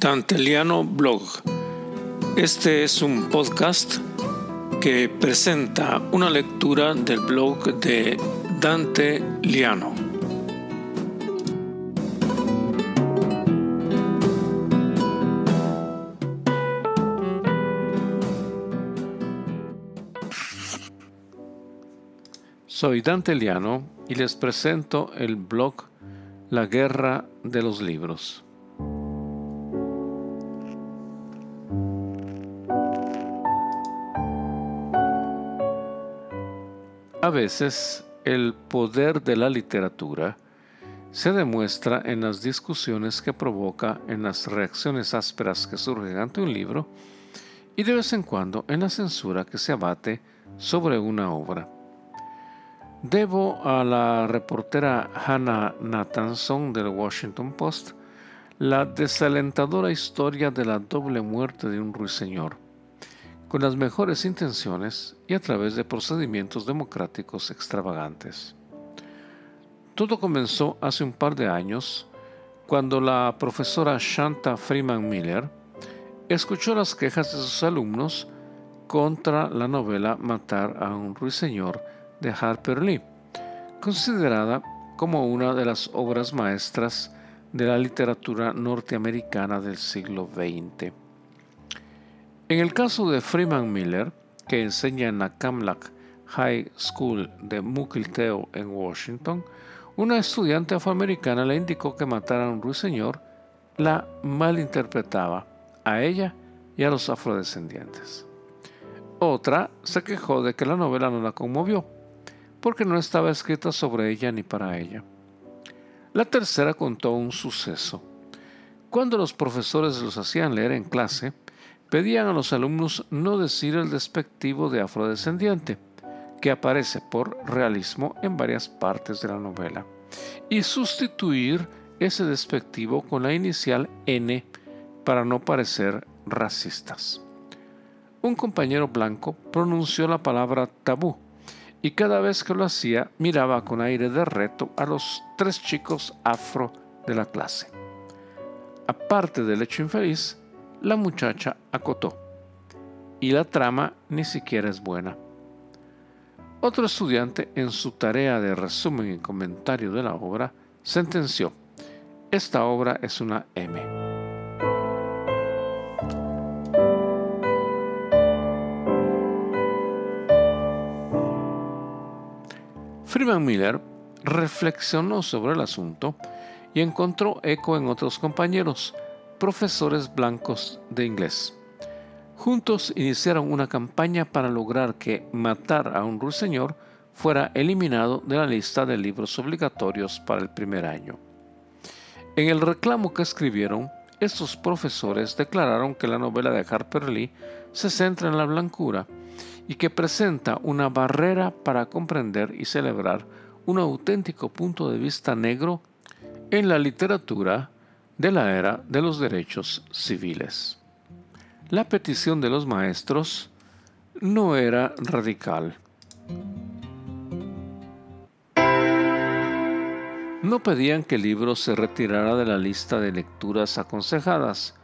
Danteliano Blog. Este es un podcast que presenta una lectura del blog de Dante Liano. Soy Dante Liano y les presento el blog La Guerra de los Libros. Veces el poder de la literatura se demuestra en las discusiones que provoca, en las reacciones ásperas que surgen ante un libro y de vez en cuando en la censura que se abate sobre una obra. Debo a la reportera Hannah Nathanson del Washington Post la desalentadora historia de la doble muerte de un ruiseñor con las mejores intenciones y a través de procedimientos democráticos extravagantes. Todo comenzó hace un par de años cuando la profesora Shanta Freeman Miller escuchó las quejas de sus alumnos contra la novela Matar a un ruiseñor de Harper Lee, considerada como una de las obras maestras de la literatura norteamericana del siglo XX. En el caso de Freeman Miller, que enseña en la Camlack High School de Mukilteo en Washington, una estudiante afroamericana le indicó que matar a un ruiseñor la malinterpretaba a ella y a los afrodescendientes. Otra se quejó de que la novela no la conmovió, porque no estaba escrita sobre ella ni para ella. La tercera contó un suceso. Cuando los profesores los hacían leer en clase, pedían a los alumnos no decir el despectivo de afrodescendiente, que aparece por realismo en varias partes de la novela, y sustituir ese despectivo con la inicial N para no parecer racistas. Un compañero blanco pronunció la palabra tabú y cada vez que lo hacía miraba con aire de reto a los tres chicos afro de la clase. Aparte del hecho infeliz, la muchacha acotó. Y la trama ni siquiera es buena. Otro estudiante, en su tarea de resumen y comentario de la obra, sentenció, esta obra es una M. Freeman Miller reflexionó sobre el asunto y encontró eco en otros compañeros, profesores blancos de inglés. Juntos iniciaron una campaña para lograr que Matar a un ruiseñor fuera eliminado de la lista de libros obligatorios para el primer año. En el reclamo que escribieron, estos profesores declararon que la novela de Harper Lee se centra en la blancura y que presenta una barrera para comprender y celebrar un auténtico punto de vista negro en la literatura de la era de los derechos civiles. La petición de los maestros no era radical. No pedían que el libro se retirara de la lista de lecturas aconsejadas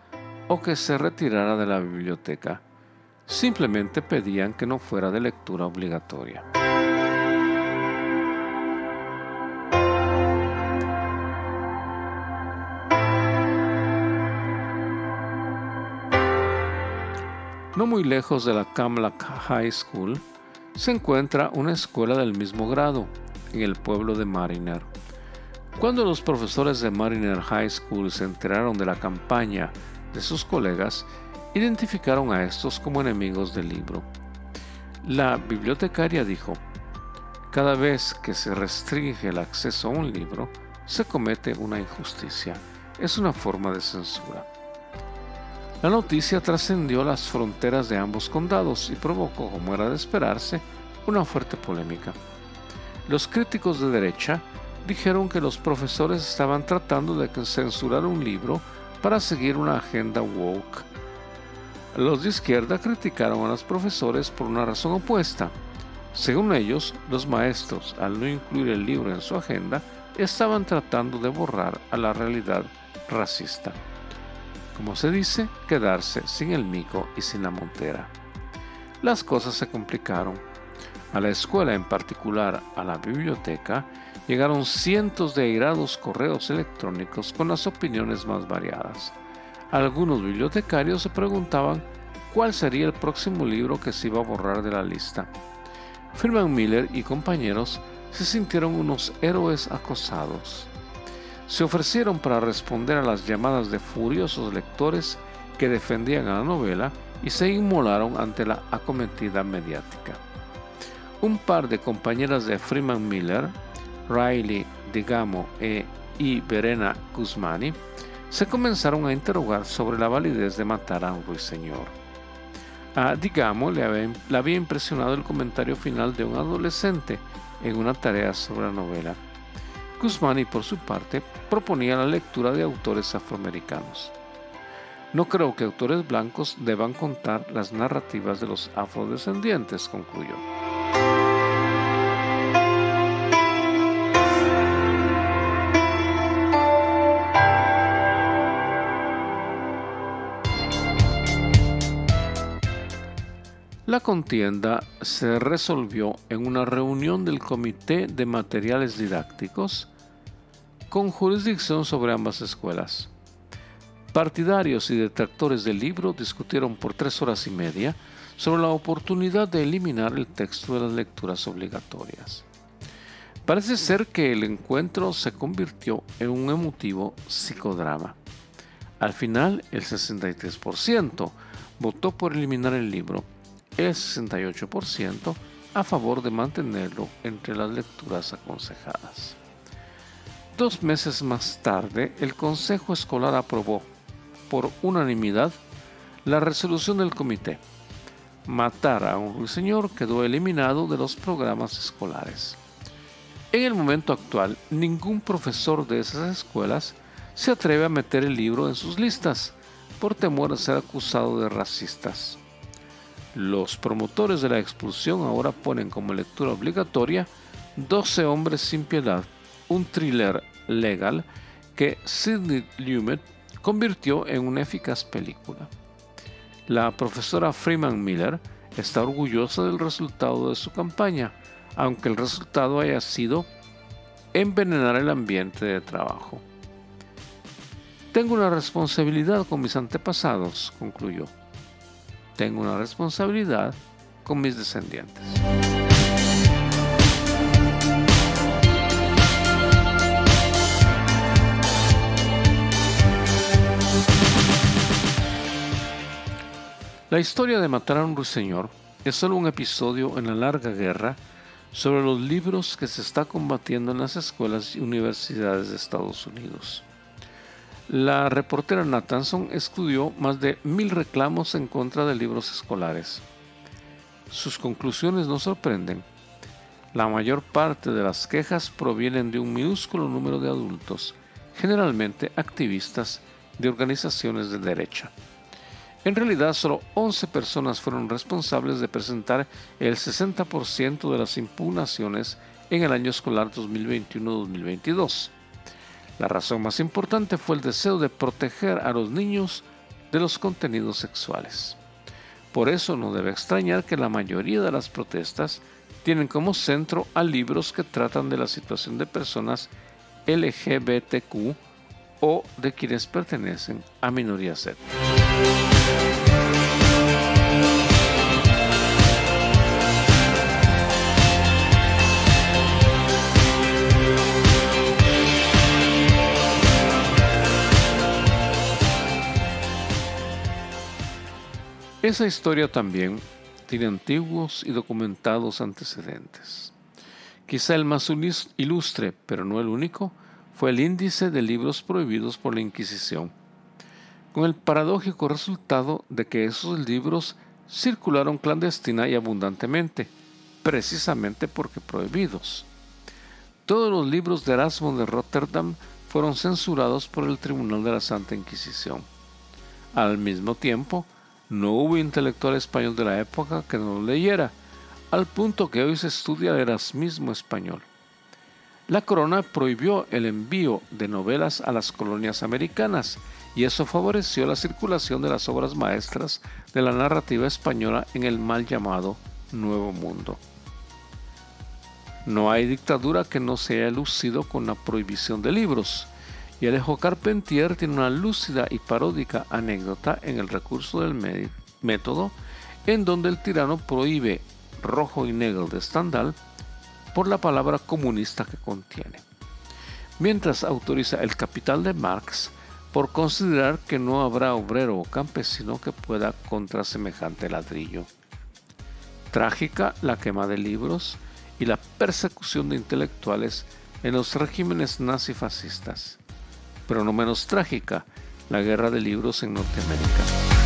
o que se retirara de la biblioteca. Simplemente pedían que no fuera de lectura obligatoria. No muy lejos de la Camlack High School se encuentra una escuela del mismo grado, en el pueblo de Mariner. Cuando los profesores de Mariner High School se enteraron de la campaña de sus colegas, identificaron a estos como enemigos del libro. La bibliotecaria dijo, cada vez que se restringe el acceso a un libro, se comete una injusticia. Es una forma de censura. La noticia trascendió las fronteras de ambos condados y provocó, como era de esperarse, una fuerte polémica. Los críticos de derecha dijeron que los profesores estaban tratando de censurar un libro para seguir una agenda woke. Los de izquierda criticaron a los profesores por una razón opuesta. Según ellos, los maestros, al no incluir el libro en su agenda, estaban tratando de borrar a la realidad racista. Como se dice, quedarse sin el mico y sin la montera. Las cosas se complicaron. A la escuela, en particular a la biblioteca, llegaron cientos de airados correos electrónicos con las opiniones más variadas. Algunos bibliotecarios se preguntaban cuál sería el próximo libro que se iba a borrar de la lista. Firman Miller y compañeros se sintieron unos héroes acosados. Se ofrecieron para responder a las llamadas de furiosos lectores que defendían a la novela y se inmolaron ante la acometida mediática. Un par de compañeras de Freeman Miller, Riley Digamo e, y Verena Guzmani, se comenzaron a interrogar sobre la validez de matar a un ruiseñor. A Digamo le había, le había impresionado el comentario final de un adolescente en una tarea sobre la novela. Guzmani, por su parte, proponía la lectura de autores afroamericanos. No creo que autores blancos deban contar las narrativas de los afrodescendientes, concluyó. La contienda se resolvió en una reunión del Comité de Materiales Didácticos con jurisdicción sobre ambas escuelas. Partidarios y detractores del libro discutieron por tres horas y media sobre la oportunidad de eliminar el texto de las lecturas obligatorias. Parece ser que el encuentro se convirtió en un emotivo psicodrama. Al final, el 63% votó por eliminar el libro el 68% a favor de mantenerlo entre las lecturas aconsejadas. Dos meses más tarde, el Consejo Escolar aprobó, por unanimidad, la resolución del comité. Matar a un ruiseñor quedó eliminado de los programas escolares. En el momento actual, ningún profesor de esas escuelas se atreve a meter el libro en sus listas por temor a ser acusado de racistas. Los promotores de la expulsión ahora ponen como lectura obligatoria 12 hombres sin piedad, un thriller legal que Sidney Lumet convirtió en una eficaz película. La profesora Freeman Miller está orgullosa del resultado de su campaña, aunque el resultado haya sido envenenar el ambiente de trabajo. Tengo una responsabilidad con mis antepasados, concluyó tengo una responsabilidad con mis descendientes. La historia de matar a un ruiseñor es solo un episodio en la larga guerra sobre los libros que se está combatiendo en las escuelas y universidades de Estados Unidos. La reportera Nathanson estudió más de mil reclamos en contra de libros escolares. Sus conclusiones nos sorprenden. La mayor parte de las quejas provienen de un minúsculo número de adultos, generalmente activistas de organizaciones de derecha. En realidad, solo 11 personas fueron responsables de presentar el 60% de las impugnaciones en el año escolar 2021-2022. La razón más importante fue el deseo de proteger a los niños de los contenidos sexuales. Por eso no debe extrañar que la mayoría de las protestas tienen como centro a libros que tratan de la situación de personas LGBTQ o de quienes pertenecen a minorías étnicas. Esa historia también tiene antiguos y documentados antecedentes. Quizá el más ilustre, pero no el único, fue el índice de libros prohibidos por la Inquisición, con el paradójico resultado de que esos libros circularon clandestina y abundantemente, precisamente porque prohibidos. Todos los libros de Erasmo de Rotterdam fueron censurados por el Tribunal de la Santa Inquisición. Al mismo tiempo, no hubo intelectual español de la época que no leyera, al punto que hoy se estudia el erasmismo español. la corona prohibió el envío de novelas a las colonias americanas y eso favoreció la circulación de las obras maestras de la narrativa española en el mal llamado Nuevo Mundo. No hay dictadura que no se haya lucido con la prohibición de libros, y Alejo Carpentier tiene una lúcida y paródica anécdota en el recurso del método, en donde el tirano prohíbe rojo y negro de Stendhal por la palabra comunista que contiene, mientras autoriza el capital de Marx por considerar que no habrá obrero o campesino que pueda contra semejante ladrillo. Trágica la quema de libros y la persecución de intelectuales en los regímenes nazifascistas, pero no menos trágica la guerra de libros en Norteamérica.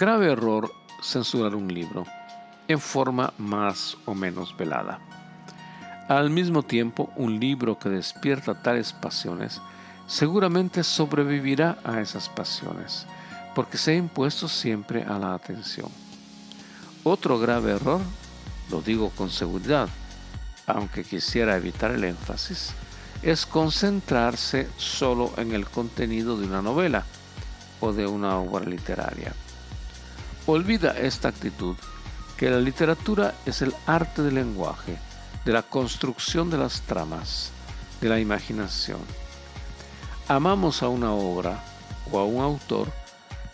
Grave error censurar un libro en forma más o menos velada. Al mismo tiempo, un libro que despierta tales pasiones seguramente sobrevivirá a esas pasiones, porque se ha impuesto siempre a la atención. Otro grave error, lo digo con seguridad, aunque quisiera evitar el énfasis, es concentrarse solo en el contenido de una novela o de una obra literaria. Olvida esta actitud que la literatura es el arte del lenguaje, de la construcción de las tramas, de la imaginación. Amamos a una obra o a un autor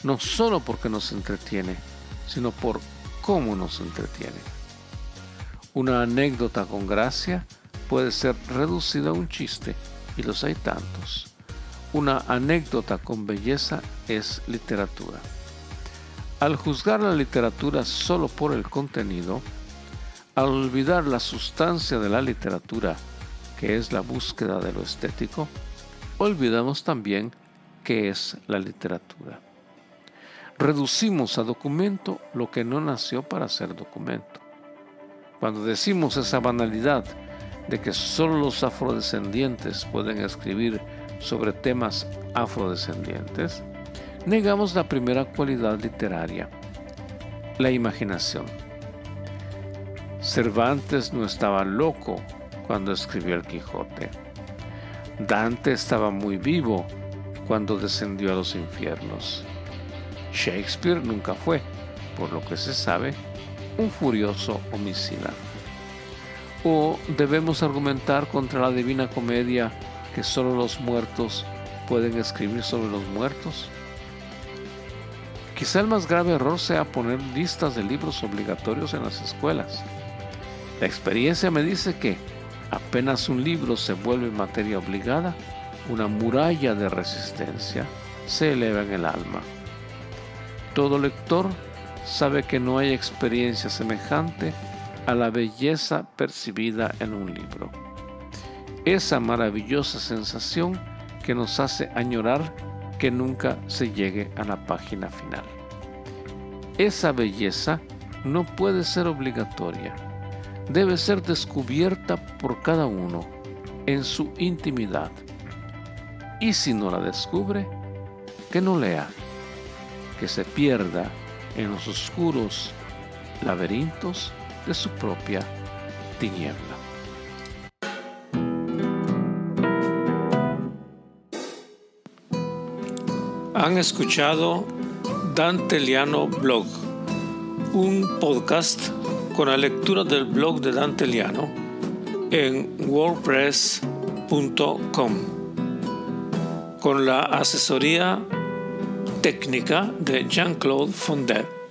no solo porque nos entretiene, sino por cómo nos entretiene. Una anécdota con gracia puede ser reducida a un chiste, y los hay tantos. Una anécdota con belleza es literatura. Al juzgar la literatura solo por el contenido, al olvidar la sustancia de la literatura, que es la búsqueda de lo estético, olvidamos también qué es la literatura. Reducimos a documento lo que no nació para ser documento. Cuando decimos esa banalidad de que solo los afrodescendientes pueden escribir sobre temas afrodescendientes, negamos la primera cualidad literaria, la imaginación. Cervantes no estaba loco cuando escribió el Quijote. Dante estaba muy vivo cuando descendió a los infiernos. Shakespeare nunca fue, por lo que se sabe, un furioso homicida. ¿O debemos argumentar contra la divina comedia que solo los muertos pueden escribir sobre los muertos? Quizá el más grave error sea poner listas de libros obligatorios en las escuelas. La experiencia me dice que apenas un libro se vuelve materia obligada, una muralla de resistencia se eleva en el alma. Todo lector sabe que no hay experiencia semejante a la belleza percibida en un libro. Esa maravillosa sensación que nos hace añorar que nunca se llegue a la página final. Esa belleza no puede ser obligatoria, debe ser descubierta por cada uno en su intimidad. Y si no la descubre, que no lea, que se pierda en los oscuros laberintos de su propia tiniebla. Han escuchado Dante Liano Blog, un podcast con la lectura del blog de Dante Liano en wordpress.com, con la asesoría técnica de Jean-Claude Fondet.